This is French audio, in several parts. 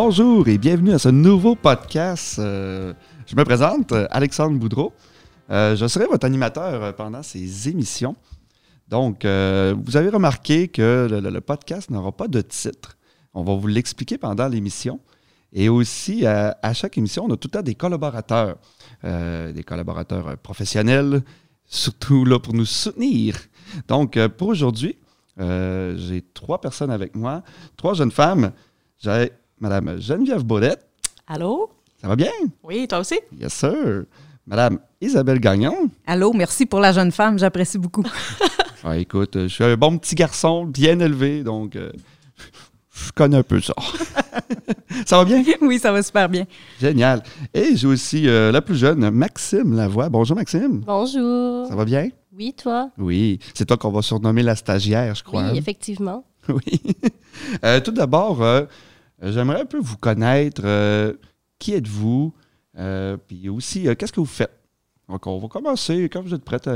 Bonjour et bienvenue à ce nouveau podcast. Euh, je me présente, euh, Alexandre Boudreau. Euh, je serai votre animateur pendant ces émissions. Donc, vous avez remarqué que le, podcast n'aura pas de titre. On va vous l'expliquer pendant l'émission. Et aussi, à, chaque émission, on a tout le temps des collaborateurs, des collaborateurs professionnels, surtout là pour nous soutenir. Donc, pour aujourd'hui, j'ai trois personnes avec moi, trois jeunes femmes. Madame Geneviève Baudette. Allô? Ça va bien? Oui, toi aussi? Yes, sir. Madame Isabelle Gagnon. Allô, merci pour la jeune femme, j'apprécie beaucoup. ah, écoute, je suis un bon petit garçon, bien élevé, donc euh, je connais un peu ça. ça va bien? Oui, ça va super bien. Génial. Et j'ai aussi euh, la plus jeune, Maxime Lavoie. Bonjour, Maxime. Bonjour. Ça va bien? Oui, toi? Oui. C'est toi qu'on va surnommer la stagiaire, je crois. Oui, hein? effectivement. Oui. Euh, tout d'abord, euh, j'aimerais un peu vous connaître. Euh, qui êtes-vous? Euh, puis aussi, qu'est-ce que vous faites? Donc, on va commencer. Quand vous êtes prête,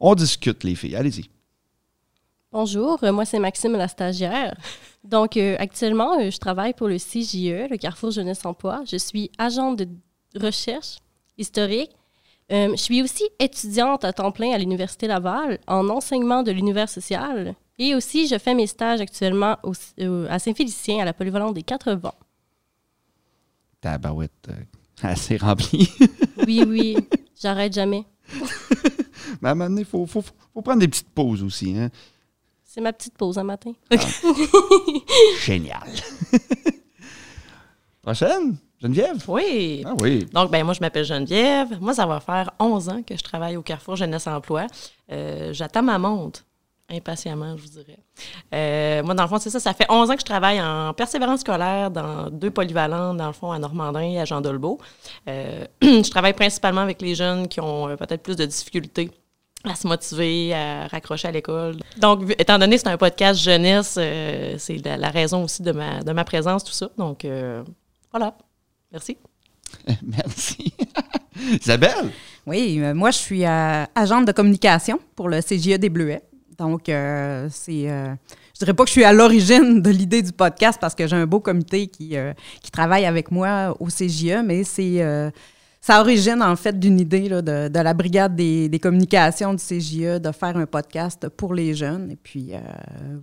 on discute, les filles. Allez-y. Bonjour, moi c'est Maxime, la stagiaire. Donc, actuellement, je travaille pour le CJE, le Carrefour Jeunesse Emploi. Je suis agente de recherche historique. je suis aussi étudiante à temps plein à l'Université Laval en enseignement de l'univers social. Et aussi, je fais mes stages actuellement euh, à Saint-Félicien, à la polyvalente des Quatre Vents. Tabarouette, euh, assez rempli. oui, oui, j'arrête jamais. Mais à un moment donné, il faut, faut, faut, prendre des petites pauses aussi. Hein? C'est ma petite pause un matin. Ah. Génial. Prochaine? Geneviève? Oui. Ah oui. Donc, ben moi, je m'appelle Geneviève. Moi, ça va faire 11 ans que je travaille au Carrefour Jeunesse Emploi. Euh, j'attends ma montre impatiemment, je vous dirais. Euh, moi, dans le fond, c'est ça. Ça fait 11 ans que je travaille en persévérance scolaire dans deux polyvalents, dans le fond, à Normandin et à Jean Dolbeau. Euh, je travaille principalement avec les jeunes qui ont euh, peut-être plus de difficultés à se motiver, à raccrocher à l'école. Donc, étant donné que c'est un podcast jeunesse, c'est la, raison aussi de ma, de ma présence, tout ça. Donc, voilà. Merci. Merci. Isabelle? Oui, moi, je suis agente de communication pour le CGE des Bleuets. Donc, euh, c'est. Euh, je dirais pas que je suis à l'origine de l'idée du podcast parce que j'ai un beau comité qui, euh, qui travaille avec moi au CJE, mais c'est ça origine en fait d'une idée de, la brigade des, communications du CJE de faire un podcast pour les jeunes. Et puis euh,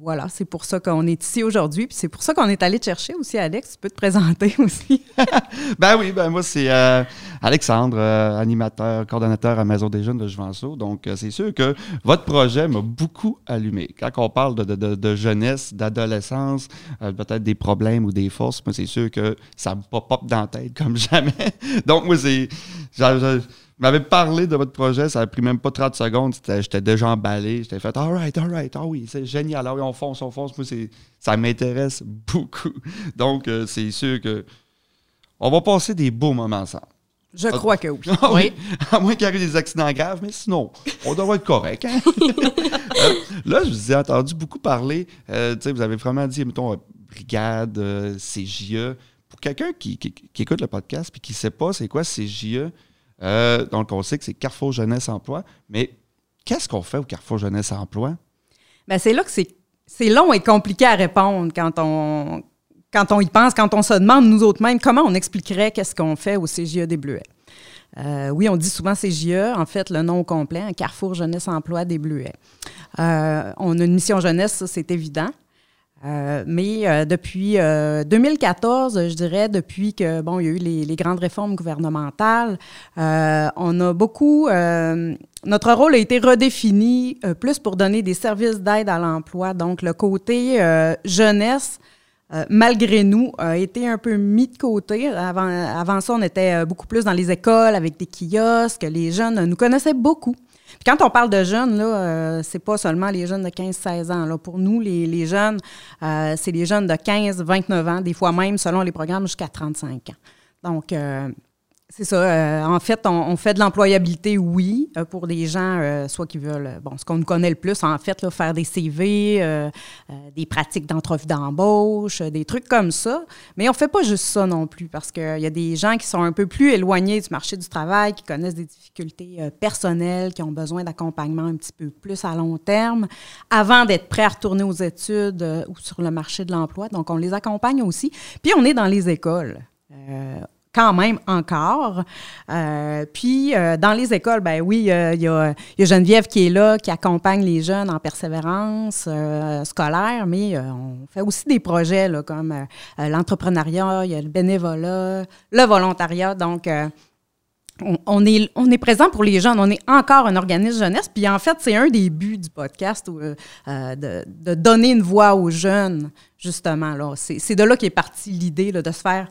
voilà, c'est pour ça qu'on est ici aujourd'hui. Puis c'est pour ça qu'on est allé te chercher aussi, Alex. Tu peux te présenter aussi. ben oui, ben moi c'est euh, Alexandre, euh, animateur, coordonnateur à Maison des Jeunes de Juvenceau. Donc c'est sûr que votre projet m'a beaucoup allumé. Quand on parle de, jeunesse, d'adolescence, peut-être des problèmes ou des forces, moi c'est sûr que ça me pop-up dans la tête comme jamais. Donc moi c'est je m'avais parlé de votre projet, ça a pris même pas 30 secondes. J'étais déjà emballé. J'étais fait, all right, all right, ah oui, c'est génial. Ah oui, on fonce, on fonce. Moi, ça m'intéresse beaucoup. Donc, euh, c'est sûr que on va passer des beaux moments ensemble. Je crois que oui. Ah oui. À moins qu'il y ait des accidents graves, mais sinon, on devrait être correct. Hein? Euh, là, je vous ai entendu beaucoup parler. Euh, vous avez vraiment dit, mettons, brigade, CJE quelqu'un qui, écoute le podcast et qui ne sait pas c'est quoi CJE, euh, donc on sait que c'est Carrefour Jeunesse Emploi, mais qu'est-ce qu'on fait au Carrefour Jeunesse Emploi? Bien, c'est là que c'est long et compliqué à répondre quand on, quand on y pense, quand on se demande nous autres mêmes comment on expliquerait qu'est-ce qu'on fait au CJE des Bleuets. Euh, oui, on dit souvent CJE, en fait, le nom complet, un Carrefour Jeunesse Emploi des Bleuets. Euh, on a une mission jeunesse, ça, c'est évident. Euh, mais euh, depuis 2014, euh, je dirais, depuis que bon, il y a eu les, grandes réformes gouvernementales, on a beaucoup. notre rôle a été redéfini plus pour donner des services d'aide à l'emploi. Donc, le côté jeunesse, malgré nous, a été un peu mis de côté. Avant, avant ça, on était beaucoup plus dans les écoles avec des kiosques. Les jeunes nous connaissaient beaucoup quand on parle de jeunes, là, euh, c'est pas seulement les jeunes de 15-16 ans. Là. Pour nous, les, jeunes, euh, c'est les jeunes de 15-29 ans, des fois même, selon les programmes, jusqu'à 35 ans. Donc, euh, C'est ça. euh, en fait, on, on fait de l'employabilité, oui, euh, pour des gens, euh, soit qui veulent, euh, bon, ce qu'on connaît le plus, en fait, là, faire des CV, euh, des pratiques d'entrevue d'embauche, des trucs comme ça. Mais on fait pas juste ça non plus, parce qu'il y a des gens qui sont un peu plus éloignés du marché du travail, qui connaissent des difficultés personnelles, qui ont besoin d'accompagnement un petit peu plus à long terme, avant d'être prêts à retourner aux études ou sur le marché de l'emploi. Donc, on les accompagne aussi. Puis, on est dans les écoles. Euh, quand même encore. Euh, puis, euh, dans les écoles, ben oui, euh, il y, a, y a Geneviève qui est là, qui accompagne les jeunes en persévérance euh, scolaire, mais euh, on fait aussi des projets là, comme l'entrepreneuriat, il y a le bénévolat, le volontariat. Donc, on, on est, on est présent pour les jeunes. On est encore un organisme jeunesse. Puis, en fait, c'est un des buts du podcast de, de donner une voix aux jeunes, justement. là. C'est de là qu'est partie l'idée de se faire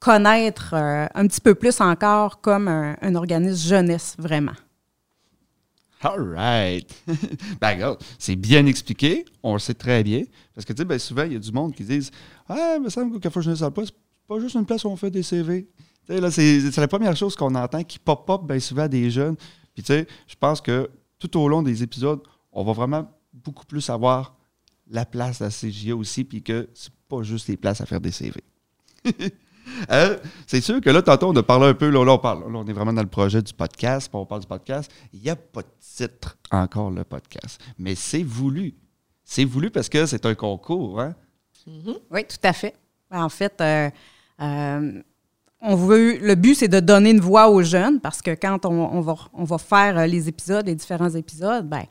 connaître euh, un petit peu plus encore comme un, organisme jeunesse, vraiment. All right. ben, c'est bien expliqué. On le sait très bien. Parce que, tu sais, ben, souvent, il y a du monde qui disent Ah, il me semble que Café Jeunesse Emploi, c'est pas juste une place où on fait des CV. Tu sais, là, c'est la première chose qu'on entend qui pop-up bien souvent des jeunes. Puis, tu sais, je pense que tout au long des épisodes, on va vraiment beaucoup plus savoir la place de la aussi, puis que c'est pas juste les places à faire des CV. Euh, c'est sûr que là, tantôt, on a parlé un peu, là, là, on parle, là, on est vraiment dans le projet du podcast, puis on parle du podcast. Il n'y a pas de titre encore, le podcast. Mais c'est voulu. C'est voulu parce que c'est un concours, hein? Oui, tout à fait. En fait, euh, euh, on veut, le but, c'est de donner une voix aux jeunes parce que quand on, on va, on va faire euh, les épisodes, les différents épisodes, ben,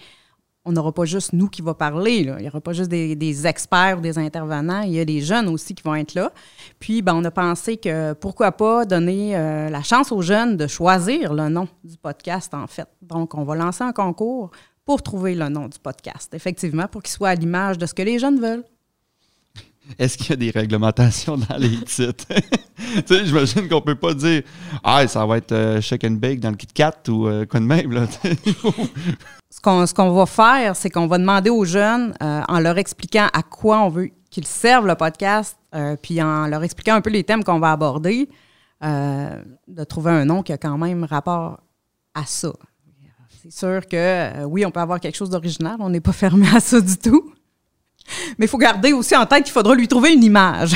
on n'aura pas juste nous qui va parler. là. Il n'y aura pas juste des, des experts ou des intervenants. Il y a des jeunes aussi qui vont être là. Puis, ben, on a pensé que pourquoi pas donner euh, la chance aux jeunes de choisir le nom du podcast, en fait. Donc, on va lancer un concours pour trouver le nom du podcast, effectivement, pour qu'il soit à l'image de ce que les jeunes veulent. Est-ce qu'il y a des réglementations dans les titres? tu sais, j'imagine qu'on peut pas dire Ah, ça va être euh, shake and bake dans le Kit Kat ou euh, quoi de même. Là. Ce qu'on, ce qu'on va faire, c'est qu'on va demander aux jeunes, euh, en leur expliquant à quoi on veut qu'ils servent le podcast, euh, puis en leur expliquant un peu les thèmes qu'on va aborder, euh, de trouver un nom qui a quand même rapport à ça. C'est sûr que, euh, oui, on peut avoir quelque chose d'original, on n'est pas fermé à ça du tout. Mais il faut garder aussi en tête qu'il faudra lui trouver une image.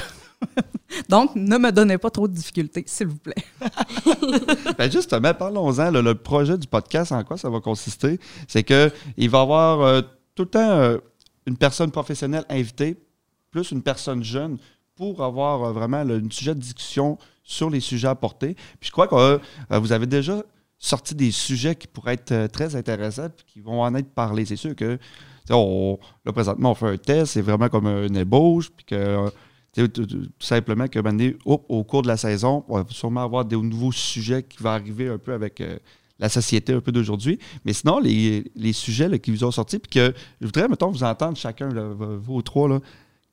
Donc, ne me donnez pas trop de difficultés, s'il vous plaît. Ben justement, parlons-en. le projet du podcast, en quoi ça va consister? C'est qu'il va y avoir euh, tout le temps euh, une personne professionnelle invitée, plus une personne jeune, pour avoir euh, vraiment un sujet de discussion sur les sujets apportés. Puis je crois que vous avez déjà sorti des sujets qui pourraient être très intéressants puis qui vont en être parlés. C'est sûr que là, présentement, on fait un test, c'est vraiment comme une ébauche, puis que tout, simplement que hop, au cours de la saison, on va sûrement avoir des nouveaux sujets qui vont arriver un peu avec euh, la société un peu d'aujourd'hui. Mais sinon, les, les sujets là, qui vous ont sortis, puis que je voudrais, mettons, vous entendre chacun, vous trois, là,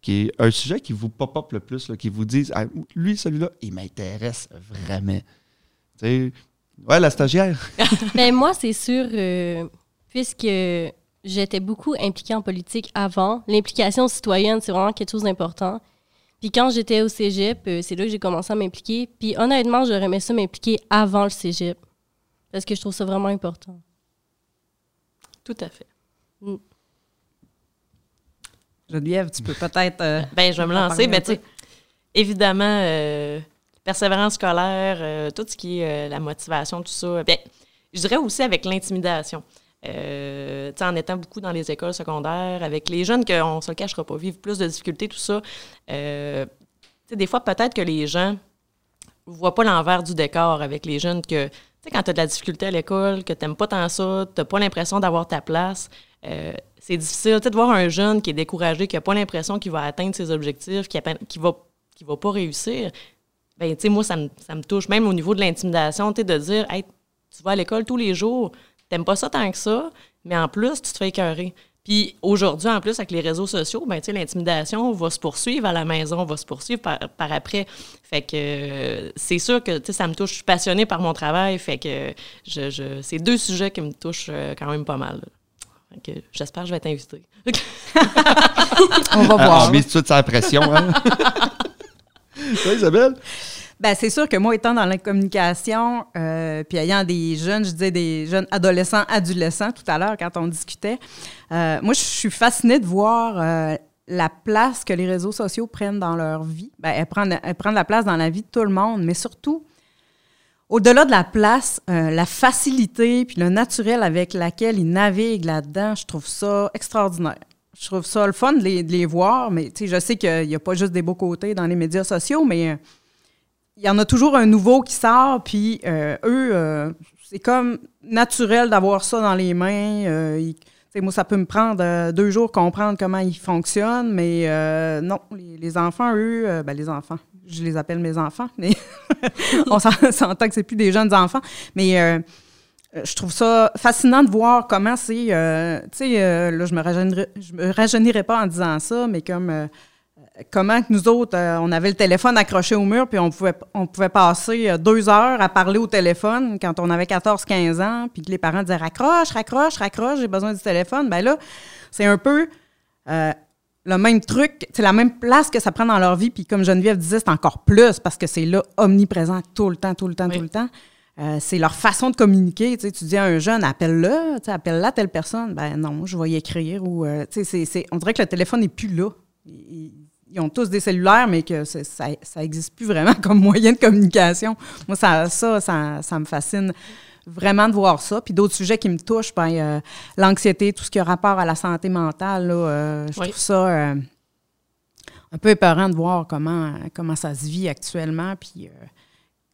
qui est un sujet qui vous pop-up le plus, qui vous disent Ah, lui, celui-là, il m'intéresse vraiment. Tu sais, ouais, la stagiaire. Ben, moi, c'est sûr, euh, puisque j'étais beaucoup impliquée en politique avant, l'implication citoyenne, c'est vraiment quelque chose d'important. Puis quand j'étais au cégep, euh, c'est là que j'ai commencé à m'impliquer. Puis honnêtement, j'aurais aimé ça m'impliquer avant le cégep. Parce que je trouve ça vraiment important. Tout à fait. Geneviève, tu peux peut-être. euh, Ben, je vais me lancer. Ben, tu sais, évidemment, euh, persévérance scolaire, euh, tout ce qui est euh, la motivation, tout ça. Bien, je dirais aussi avec l'intimidation. Euh, tu sais, en étant beaucoup dans les écoles secondaires, avec les jeunes qu'on ne se le cachera pas, vivent plus de difficultés, tout ça. Euh, des fois, peut-être que les gens ne voient pas l'envers du décor avec les jeunes que, tu quand tu as de la difficulté à l'école, que tu n'aimes pas tant ça, tu n'as pas l'impression d'avoir ta place, euh, c'est difficile de voir un jeune qui est découragé, qui n'a pas l'impression qu'il va atteindre ses objectifs, qui ne va, va pas réussir. Ben, moi, ça me, touche, même au niveau de l'intimidation, de dire, hey, tu vas à l'école tous les jours, t'aimes pas ça tant que ça, mais en plus, tu te fais écœurer. Puis aujourd'hui, en plus, avec les réseaux sociaux, ben, tu sais, l'intimidation va se poursuivre à la maison, va se poursuivre par, par après. Fait que euh, c'est sûr que tu sais, ça me touche. Je suis passionnée par mon travail. Fait que je, je, c'est deux sujets qui me touchent euh, quand même pas mal. Fait que j'espère que je vais t'inviter. on va Ah, voir. on mise tout de sa pression. Hein? Isabelle? Ben, c'est sûr que moi, étant dans la communication, euh, puis ayant des jeunes, je disais des jeunes adolescents, adolescents tout à l'heure quand on discutait, euh, moi, je suis fascinée de voir euh, la place que les réseaux sociaux prennent dans leur vie. Ben, elles, prennent, elles prennent la place dans la vie de tout le monde, mais surtout, au-delà de la place, euh, la facilité puis le naturel avec laquelle ils naviguent là-dedans, je trouve ça extraordinaire. Je trouve ça le fun de les, de les voir, mais je sais qu'il n'y a pas juste des beaux côtés dans les médias sociaux, mais il y en a toujours un nouveau qui sort, puis euh, eux, euh, c'est comme naturel d'avoir ça dans les mains. Euh, moi, ça peut me prendre deux jours comprendre comment ils fonctionnent, mais non, les, enfants, eux, ben, les enfants, je les appelle mes enfants, mais on s'en- s'entend que c'est plus des jeunes enfants, mais je trouve ça fascinant de voir comment c'est, tu sais, là, je me je me rajeunirai pas en disant ça, mais comme comment que nous autres, euh, on avait le téléphone accroché au mur, puis on pouvait, on pouvait passer euh, deux heures à parler au téléphone quand on avait 14-15 ans, puis que les parents disaient raccroche, raccroche, raccroche, j'ai besoin du téléphone. Ben là, c'est un peu euh, le même truc, c'est la même place que ça prend dans leur vie, puis comme Geneviève disait, c'est encore plus parce que c'est là omniprésent tout le temps, tout le temps, Oui. tout le temps. Euh, c'est leur façon de communiquer. Tu, sais, tu dis à un jeune, appelle-le, tu sais, appelle-la telle personne. Ben non, je vais y écrire. Ou, euh, tu sais, c'est- on dirait que le téléphone n'est plus là. Ils ont tous des cellulaires, mais que ça n'existe plus vraiment comme moyen de communication. Moi, ça, ça, ça, ça me fascine vraiment de voir ça. Puis d'autres sujets qui me touchent, ben, euh, l'anxiété, tout ce qui a rapport à la santé mentale, là, euh, je Oui. trouve ça euh, un peu épeurant de voir comment, comment ça se vit actuellement. Puis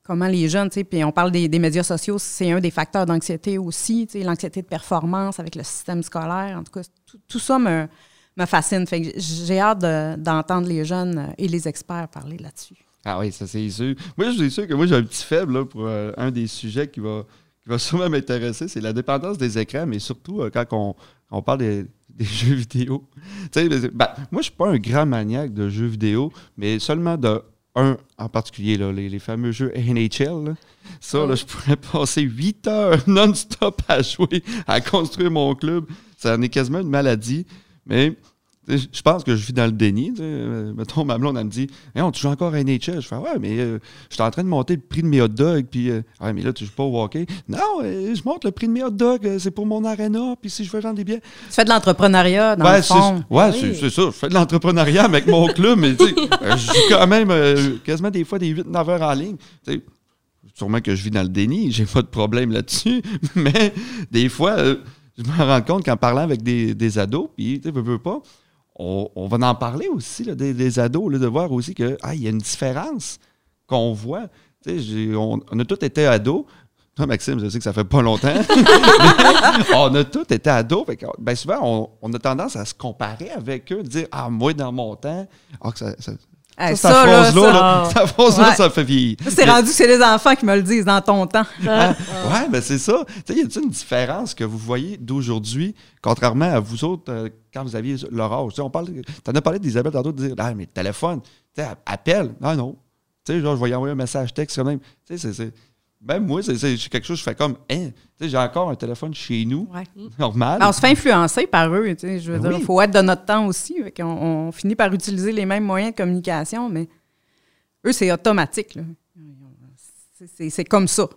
comment les jeunes, tu sais, puis on parle des, des médias sociaux, c'est un des facteurs d'anxiété aussi, tu sais, l'anxiété de performance avec le système scolaire. En tout cas, tout, tout ça me, me fascine. Fait j'ai hâte de- d'entendre les jeunes euh, et les experts parler là-dessus. Ah oui, ça c'est sûr. Moi, je suis sûr que moi, j'ai un petit faible là, pour euh, un des sujets qui va, qui va sûrement m'intéresser, c'est la dépendance des écrans, mais surtout euh, quand on, on parle des, des jeux vidéo. Ben, moi, je suis pas un grand maniaque de jeux vidéo, mais seulement de un en particulier, là, les, les fameux jeux NHL. là. Ça, là, je pourrais passer 8 heures non-stop à jouer, à construire mon club. Ça en est quasiment une maladie. Mais je pense que je vis dans le déni. tu sais. Euh, Mettons, ma blonde, elle me dit hey, on, Tu joues encore à NHL Je fais Ouais, mais euh, je suis en train de monter le prix de mes hot dogs. Puis, euh, ouais, mais là, tu joues pas au hockey. Non, euh, je monte le prix de mes hot dogs. C'est pour mon arena. Puis si je veux vendre des billets. Tu fais de l'entrepreneuriat, dans ouais, le fond. ouais, Oui. c'est- ça. Je fais de l'entrepreneuriat avec mon club, mais tu sais, je joue quand même quasiment des fois des 8-9 heures en ligne. Tu sais, sûrement que je vis dans le déni, j'ai pas de problème là-dessus, mais des fois, je me rends compte qu'en parlant avec des, des ados, puis tu veux, pas, on, on va en parler aussi, là, des, des ados, là, de voir aussi que ah, y a une différence qu'on voit. On, on a tous été ados. Toi, Maxime, je sais que ça fait pas longtemps. On a tous été ados. Fait ben souvent, on, a tendance à se comparer avec eux, dire Ah, moi, dans mon temps, ah, ça, Ça, ça, cette là, ça- là, phrase-là, Ouais. ça fait vieillir. Ça, c'est rendu que c'est les enfants qui me le disent dans ton temps. Ah, ouais, ben c'est ça. Tu sais, y a-t-il une différence que vous voyez d'aujourd'hui, contrairement à vous autres, euh, quand vous aviez leur âge? Tu sais, on parle, t'en as parlé d'Isabelle tantôt, de dire, ah, mais téléphone, tu sais, appelle. Ah non. Tu sais, genre, je vais y envoyer un message texte quand même. Tu sais, c'est- c'est. Même moi, c'est quelque chose, je fais comme, hein, tu sais, j'ai encore un téléphone chez nous, Ouais. normal. Alors, on se fait influencer par eux. tu sais, Je veux Ben dire, oui. il faut être de notre temps aussi. qu'on- on, finit par utiliser les mêmes moyens de communication, mais eux, c'est automatique. C'est- comme ça.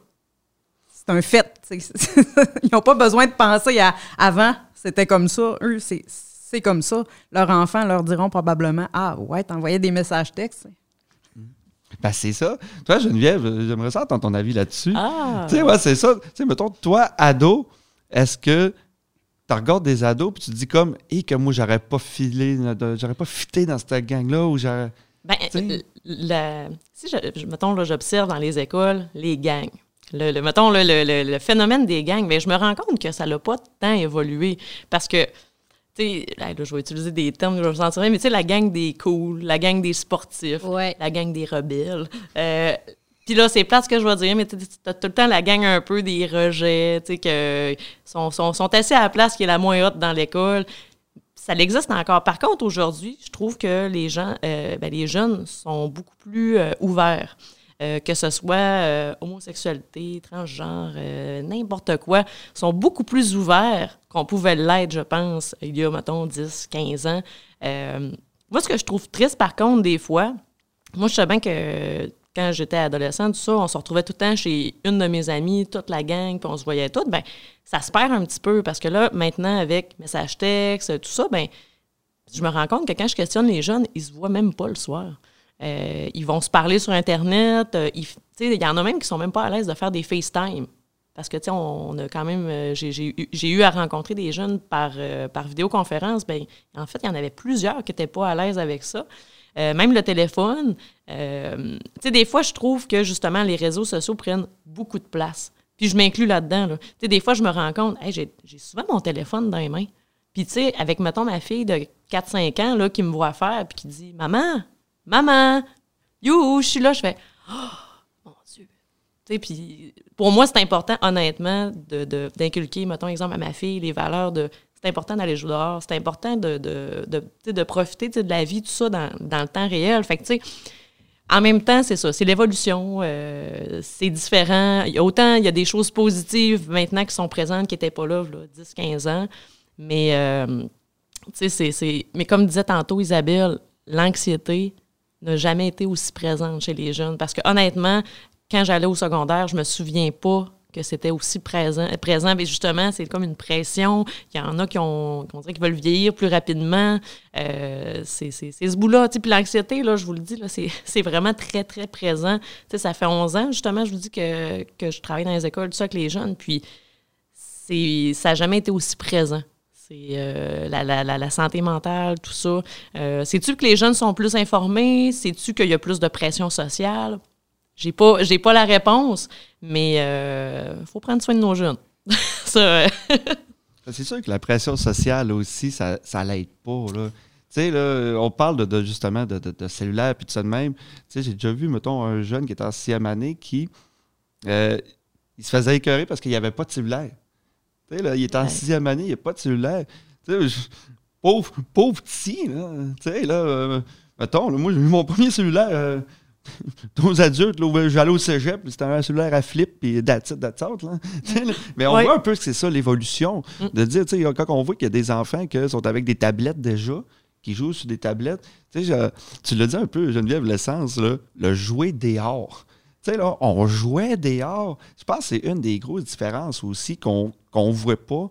C'est un fait. Ils n'ont pas besoin de penser à avant, c'était comme ça. Eux, c'est c'est comme ça. Leurs enfants leur diront probablement Ah, ouais, t'envoyais des messages textes. Ben, c'est ça. Toi, Geneviève, euh, j'aimerais ça entendre ton avis là-dessus. Ah! Tu sais, ouais, c'est ça. Tu sais, mettons, toi, ado, est-ce que tu regardes des ados puis tu te dis comme, hé, que moi, j'aurais pas filé, j'aurais pas fité dans cette gang-là ou j'aurais. Ben, la- si je, mettons, là, j'observe dans les écoles les gangs. Le, le- mettons, le, le- le phénomène des gangs, mais je me rends compte que ça n'a pas tant évolué. Parce que, tu sais, là, là, je vais utiliser des termes que je vais me sentir, mais tu sais, la gang des cools, la gang des sportifs, Ouais. la gang des rebelles. Euh, puis là, c'est plate ce que je vais dire, mais tu as tout le temps la gang un peu des rejets, tu sais, que sont, sont, sont assis à la place qui est la moins haute dans l'école. Ça existe encore. Par contre, aujourd'hui, je trouve que les gens, euh, ben, les jeunes sont beaucoup plus euh, ouverts. Euh, que ce soit euh, homosexualité, transgenre, euh, n'importe quoi, sont beaucoup plus ouverts qu'on pouvait l'être, je pense, il y a, mettons, 10, 15 ans. Moi, ce que je trouve triste, par contre, des fois, moi, je sais bien que quand j'étais adolescent, tout ça, on se retrouvait tout le temps chez une de mes amies, toute la gang, puis on se voyait toutes, ben ça se perd un petit peu parce que là, maintenant, avec message texte, tout ça, ben je me rends compte que quand je questionne les jeunes, ils se voient même pas le soir. Euh, ils vont se parler sur Internet. Euh, il y en a même qui sont même pas à l'aise de faire des FaceTime. Parce que, tu sais, on, a quand même. Euh, j'ai eu à rencontrer des jeunes par, vidéoconférence. Ben, en fait, il y en avait plusieurs qui n'étaient pas à l'aise avec ça. même le téléphone. tu sais, des fois, je trouve que justement, les réseaux sociaux prennent beaucoup de place. Puis je m'inclus là-dedans. Tu sais, des fois, je me rends compte, hey, j'ai souvent mon téléphone dans les mains. Puis, tu sais, avec, mettons, ma fille de 4-5 ans, là, qui me voit faire, puis qui dit Maman, maman, you, je suis là, je fais oh, mon Dieu. Puis pour moi, c'est important, honnêtement, d'inculquer, de, mettons, exemple, à ma fille, les valeurs de. C'est important d'aller jouer dehors, c'est important de, de, de profiter de la vie, tout ça, dans, dans le temps réel. Fait que, tu sais, en même temps, c'est ça, c'est l'évolution, euh, c'est différent. Autant il y a des choses positives maintenant qui sont présentes qui n'étaient pas là, là 10-15 ans, mais, euh, tu sais, c'est. Mais comme disait tantôt Isabelle, l'anxiété, n'a jamais été aussi présente chez les jeunes. Parce que honnêtement, quand j'allais au secondaire, je me souviens pas que c'était aussi présent. présent. Mais justement, c'est comme une pression. Il y en a qui, ont, qui, qui veulent vieillir plus rapidement. Euh, c'est ce bout-là. Puis l'anxiété, là, je vous le dis, c'est vraiment très, très présent. sais, ça fait 11 ans, justement, je vous dis que, que je travaille dans les écoles, tout ça, avec les jeunes. Puis ça n'a jamais été aussi présent. Euh, la, santé mentale, tout ça. Euh, Sais-tu que les jeunes sont plus informés? Sais-tu qu'il y a plus de pression sociale? J'ai pas, j'ai pas la réponse, mais il euh, faut prendre soin de nos jeunes. ça, c'est sûr que la pression sociale aussi, ça, ça l'aide pas. Là. Tu sais, là, on parle de, justement de, de, cellulaire puis de ça de même. Tu sais, j'ai déjà vu, mettons, un jeune qui était en sixième année qui euh, il se faisait écœurer parce qu'il n'y avait pas de cellulaire là, il est en sixième année, il n'y a pas de cellulaire. pauvre, pauvre petit, là. Tu sais, là, euh, mettons, moi, j'ai eu mon premier cellulaire. Euh, aux adultes, là, j'allais au cégep, c'était un cellulaire à flip, puis that's it, that's out, là. Mais on voit un peu que c'est ça, l'évolution. Mm. De dire, tu sais, quand on voit qu'il y a des enfants qui sont avec des tablettes déjà, qui jouent sur des tablettes, tu sais, tu l'as dit un peu, Geneviève, l'essence, là, le jouer dehors. Tu sais, là, on jouait dehors. Je pense que c'est une des grosses différences aussi qu'on ne voit pas.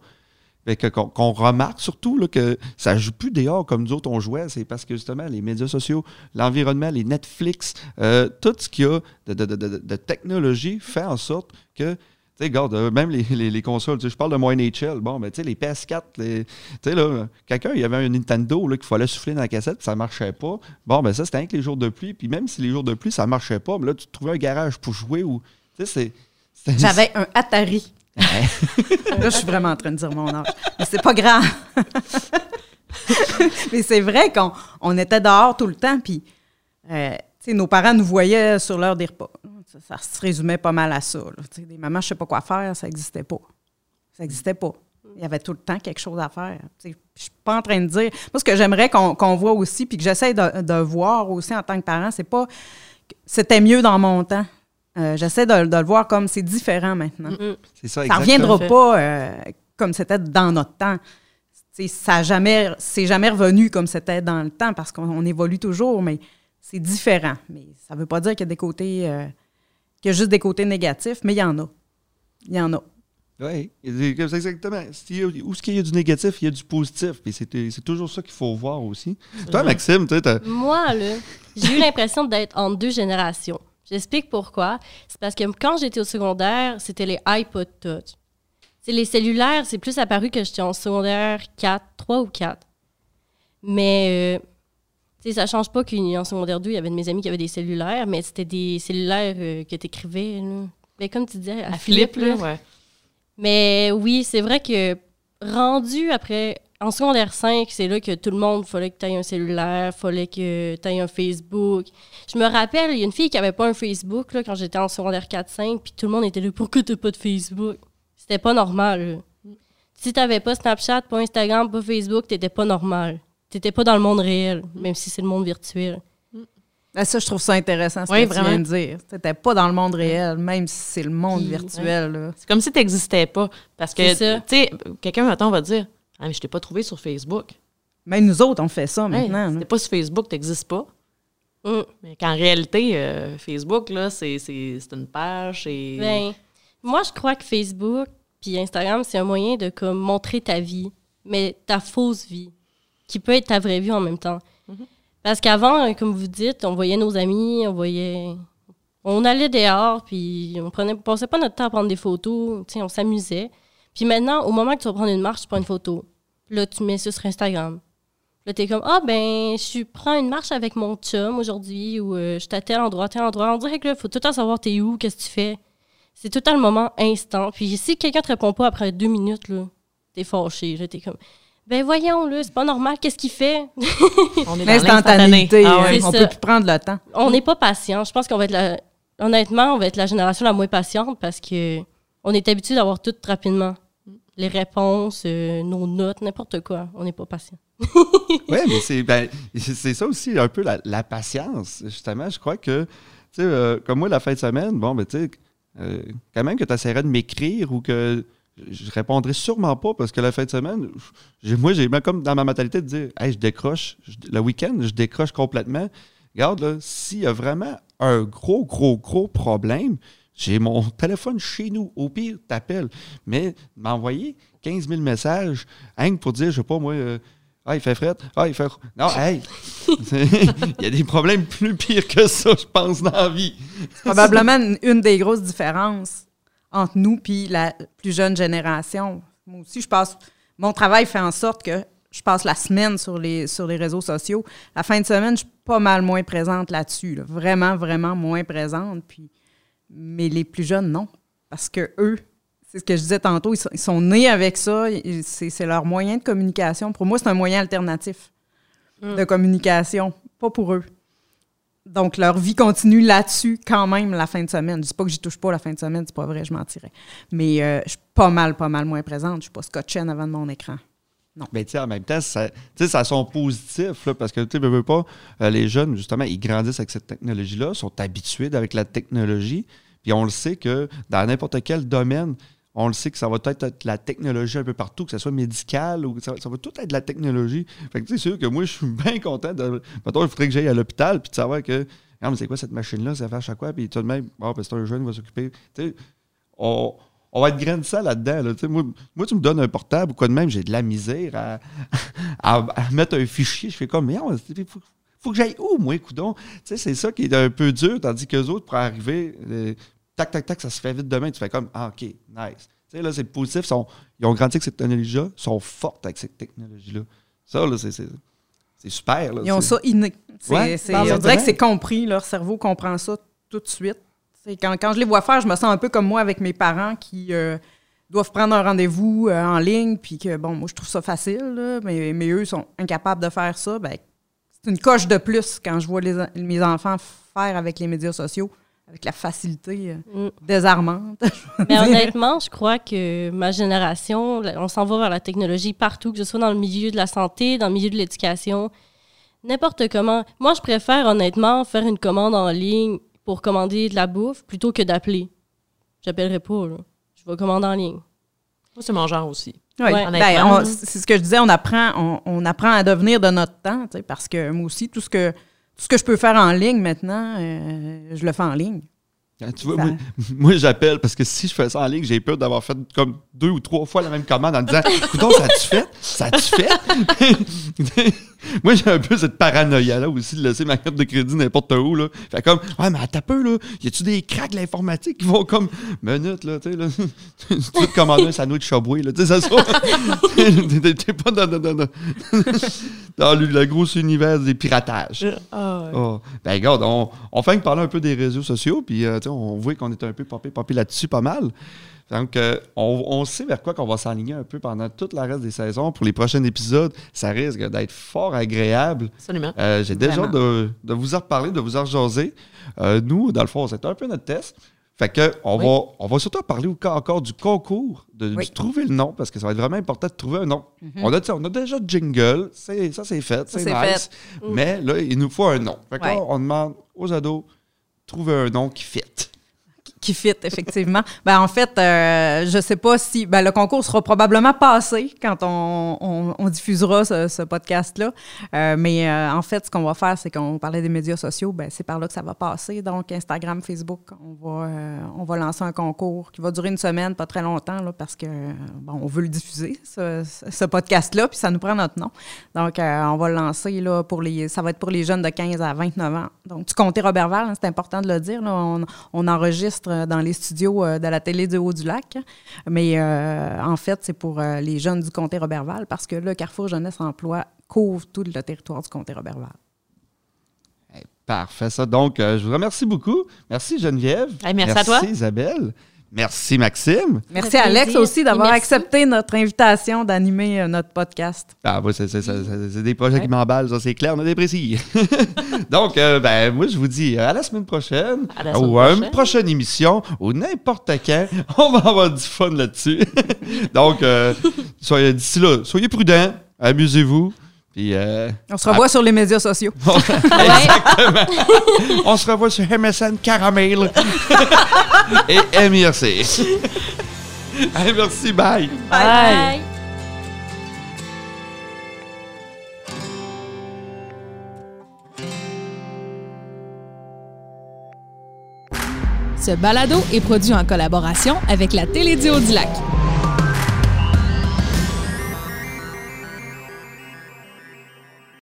Qu'on remarque surtout là, que ça ne joue plus dehors comme nous autres on jouait, c'est parce que justement les médias sociaux, l'environnement, les Netflix, euh, tout ce qu'il y a de, de, technologie fait en sorte que tu sais, regarde, euh, même les, les, consoles, je parle de mon NHL, bon, mais tu sais, les PS4, tu sais, là, quelqu'un, il y avait un Nintendo, là, qu'il fallait souffler dans la cassette, puis ça marchait pas. Bon, ben ça, c'était que les jours de pluie, puis même si les jours de pluie, ça marchait pas, mais là, tu trouvais un garage pour jouer ou, tu sais, c'est... J'avais un Atari. là, je suis vraiment en train de dire mon âge. Mais c'est pas grave. mais c'est vrai qu'on on était dehors tout le temps, puis, euh, tu sais, nos parents nous voyaient sur l'heure des repas. Ça, se résumait pas mal à ça. Des mamans, je sais pas quoi faire, ça n'existait pas. Ça n'existait pas. Il y avait tout le temps quelque chose à faire. Je suis pas en train de dire. Moi, ce que j'aimerais qu'on voit aussi, puis que j'essaie de, voir aussi en tant que parent, c'est pas c'était mieux dans mon temps. Euh, j'essaie de, le voir comme c'est différent maintenant. C'est ça, Ça ne reviendra pas euh, comme c'était dans notre temps. ça jamais, c'est jamais revenu comme c'était dans le temps parce qu'on évolue toujours, mais c'est différent. Mais ça ne veut pas dire qu'il y a des côtés euh, qu'il y a juste des côtés négatifs, mais il y en a. Il y en a. Oui, exactement. Où est-ce qu'il y a du négatif, il y a du positif. Puis c'est toujours ça qu'il faut voir aussi. Toi, Maxime, tu sais, Moi, là, j'ai eu l'impression d'être en deux générations. J'explique pourquoi. C'est parce que quand j'étais au secondaire, c'était les iPod Touch. C'est les cellulaires, c'est plus apparu que j'étais en secondaire 4, 3 ou 4. Mais euh, sais, ça change pas qu'en secondaire 2, il y avait de mes amis qui avaient des cellulaires, mais c'était des cellulaires euh, que tu écrivais. Mais comme tu disais, à, là. Ouais. Mais oui, c'est vrai que rendu après, en secondaire 5, c'est là que tout le monde, fallait que tu aies un cellulaire, fallait que tu aies un Facebook. Je me rappelle, il y a une fille qui avait pas un Facebook là, quand j'étais en secondaire 4-5, puis tout le monde était là, pourquoi t'as pas de Facebook? C'était pas normal. Si t'avais pas Snapchat, pas Instagram, pas Facebook, t'étais pas normal t'étais pas dans le monde réel, même si c'est le monde virtuel. Ben, ça, je trouve ça intéressant, ce que tu viens de dire. T'étais pas dans le monde réel, même si c'est le monde virtuel. C'est comme si tu n'existais pas. Parce que, tu sais, quelqu'un, maintenant va dire Ah, mais je t'ai pas trouvé sur Facebook. Même nous autres, on fait ça maintenant. Si t'es pas sur Facebook, tu n'existes pas. Mm. Mais qu'en réalité, euh, Facebook, là, c'est c'est- c'est une page. Et... Ben, moi, je crois que Facebook puis Instagram, c'est un moyen de comme, montrer ta vie, mais ta fausse vie, qui peut être ta vraie vie en même temps. Mhm. Parce qu'avant, euh, comme vous dites, on voyait nos amis, on voyait... On allait dehors, puis on prenait, passait pas notre temps à prendre des photos, tu sais, on s'amusait. Puis maintenant, au moment que tu vas prendre une marche, tu prends une photo. Là, tu mets ça sur Instagram. Là, t'es comme, ah, ben, je prends une marche avec mon chum aujourd'hui, ou euh, je suis à tel endroit, tel endroit. On dirait que là, faut tout le temps savoir t'es où, qu'est-ce que tu fais. C'est tout le temps le moment instant. Puis si quelqu'un te répond pas après deux minutes, là, t'es fâché. Là, t'es comme, ben voyons, là, c'est pas normal, qu'est-ce qu'il fait? On est dans L'instantanéité, Ah euh, ouais. On ça. peut plus prendre le temps. on n'est pas patient. Je pense qu'on va être la... Honnêtement, on va être la génération la moins patiente parce que on est habitué d'avoir tout rapidement. Les réponses, euh, nos notes, n'importe quoi. On n'est pas patient. Oui, mais c'est ben, ça aussi, un peu la, la patience. Justement, je crois que, tu sais, euh, comme moi, la fin de semaine, bon, ben, tu sais, euh, quand même que tu essaierais de m'écrire ou que je répondrais sûrement pas parce que la fin de semaine, moi, j'ai même comme dans ma mentalité de dire, hey, je décroche. Je- le week-end, je décroche complètement. Regarde, là, s'il y a vraiment un gros, gros, gros problème, j'ai mon téléphone chez nous. Au pire, t'appelles. Mais m'envoyer 15 000 messages, rien que pour dire, je sais pas, moi, euh, ah, il fait fret. Ah, il fait. Non, hey! il y a des problèmes plus pires que ça, je pense, dans la vie. Probablement une des grosses différences entre nous puis la plus jeune génération. Moi aussi, je passe. Mon travail fait en sorte que je passe la semaine sur les, sur les réseaux sociaux. La fin de semaine, je suis pas mal moins présente là-dessus. là. Vraiment, vraiment moins présente. Puis, mais les plus jeunes, non. Parce que eux, c'est ce que je disais tantôt, ils sont, ils sont nés avec ça. C'est leur moyen de communication. Pour moi, c'est un moyen alternatif Mm. de communication, pas pour eux. Donc, leur vie continue là-dessus quand même la fin de semaine. Je dis pas que j'y touche pas la fin de semaine, c'est pas vrai, je mentirais. Mais euh, je suis pas mal, pas mal moins présente. Je suis pas scotchée en avant de mon écran. Mais tu sais, en même temps, ça, ça son positif, là, parce que tu veux pas, euh, les jeunes, justement, ils grandissent avec cette technologie-là, sont habitués avec la technologie, puis on le sait que dans n'importe quel domaine, on le sait que ça va peut-être être la technologie un peu partout, que ce soit médical ou ça, va tout être de la technologie. Fait que tu sais, c'est sûr que moi, je suis bien content de. Mettons, il faudrait que j'aille à l'hôpital puis de savoir que. Ah, mais c'est quoi cette machine-là, ça fait à chaque quoi, puis tout de même, bon, ben, c'est un jeune va s'occuper. Tu sais, on, va être grandissant là-dedans. Là. Moi, moi, tu me donnes un portable ou quoi de même, j'ai de la misère à, à- mettre un fichier. Je fais comme, mais il faut, faut que j'aille où, moi, coudon? Tu sais, c'est ça qui est un peu dur, tandis qu'eux autres, pour arriver, euh, tac, tac, tac, ça se fait vite demain. Tu fais comme, ah, OK, nice. Tu sais, là, c'est positif. Ils, sont- ils ont grandi avec cette technologie-là, ils sont fortes avec cette technologie-là. Ça, là, c'est, c'est, super. Là, Ils ont ça inné. Ouais, on dirait que c'est compris. Leur cerveau comprend ça tout de suite. Quand, quand je les vois faire, je me sens un peu comme moi avec mes parents qui euh, doivent prendre un rendez-vous euh, en ligne, puis que, bon, moi, je trouve ça facile, là, mais, mais eux sont incapables de faire ça. Ben, c'est une coche de plus quand je vois les, mes enfants faire avec les médias sociaux, avec la facilité euh, Mm. désarmante. Mais honnêtement, je crois que ma génération, on s'en va vers la technologie partout, que ce soit dans le milieu de la santé, dans le milieu de l'éducation, n'importe comment. Moi, je préfère honnêtement faire une commande en ligne pour commander de la bouffe plutôt que d'appeler. J'appellerai pas, là. Je vais commander en ligne. Moi, c'est mon genre aussi. Oui, Ouais. ben, c'est ce que je disais, on apprend, on, on apprend à devenir de notre temps, parce que moi aussi, tout ce que tout ce que je peux faire en ligne maintenant, euh, je le fais en ligne. Ah, Tu vois, Ça- moi, moi, j'appelle parce que si je fais ça en ligne, j'ai peur d'avoir fait comme deux ou trois fois la même commande en disant Écoute, ça a-tu fait? Ça a-tu fait? Moi, j'ai un peu cette paranoïa-là aussi de laisser ma carte de crédit n'importe où. Là. Fait comme Ouais, mais attends peu, là. Y a-tu des cracks de l'informatique qui vont comme Minute, là, tu sais, là. tu veux te commander un sandwich Subway, là. Tu sais, ça t'es pas dans, dans, dans, dans, dans le, le gros univers des piratages. Ah, ouais. Oh. Ben, regarde, on, on fait que parler un peu des réseaux sociaux, puis euh, on voit qu'on est un peu popé, popé là-dessus pas mal. Donc, euh, on, on sait vers quoi qu'on va s'aligner un peu pendant toute la reste des saisons. Pour les prochains épisodes, ça risque d'être fort agréable. Absolument. Euh, J'ai déjà hâte de, de vous en reparler, de vous en rejaser. Nous, dans le fond, c'était un peu notre test. Fait que on, Oui. va, on va surtout parler encore, encore du concours, de, Oui. de trouver le nom, parce que ça va être vraiment important de trouver un nom. on, a, on a déjà le jingle, ça c'est fait, Ça, c'est nice. Mais là, il nous faut un nom. Fait que Ouais. là, on demande aux ados, trouver un nom qui fit. Fit, effectivement. ben, en fait, euh, je sais pas si. Ben, le concours sera probablement passé quand on, on, diffusera ce, podcast-là. Euh, mais euh, en fait, ce qu'on va faire, c'est qu'on parlait des médias sociaux. Ben, c'est par là que ça va passer. Donc, Instagram, Facebook, on va, on va lancer un concours qui va durer une semaine, pas très longtemps, là, parce que bon, on veut le diffuser, ce, podcast-là, puis ça nous prend notre nom. Donc, on va le lancer là, pour les. Ça va être pour les jeunes de 15 à 29 ans. Donc, tu comptais Robertval, hein, c'est important de le dire. On, on, enregistre dans les studios euh, de la télé du Haut-du-Lac. Mais euh, en fait, c'est pour euh, les jeunes du comté Robertval parce que le Carrefour Jeunesse Emploi couvre tout le territoire du comté Robertval. parfait, ça. Donc, je vous remercie beaucoup. Merci Geneviève. merci, à toi. Merci Isabelle. Merci Maxime. Merci Alex aussi d'avoir accepté notre invitation d'animer euh, notre podcast. Ah oui, c'est des projets qui m'emballent, ça c'est clair, on est précis. Donc, euh, ben, moi je vous dis à la semaine prochaine, ou à une prochaine émission, ou n'importe quand, on va avoir du fun là-dessus. Donc, euh, d'ici là, soyez prudents, amusez-vous. Euh, on se revoit sur les médias sociaux. Exactement. on se revoit sur MSN Caramel et MIRC. Allez, merci, bye. Bye. Ce balado est produit en collaboration avec la Télédio du Lac.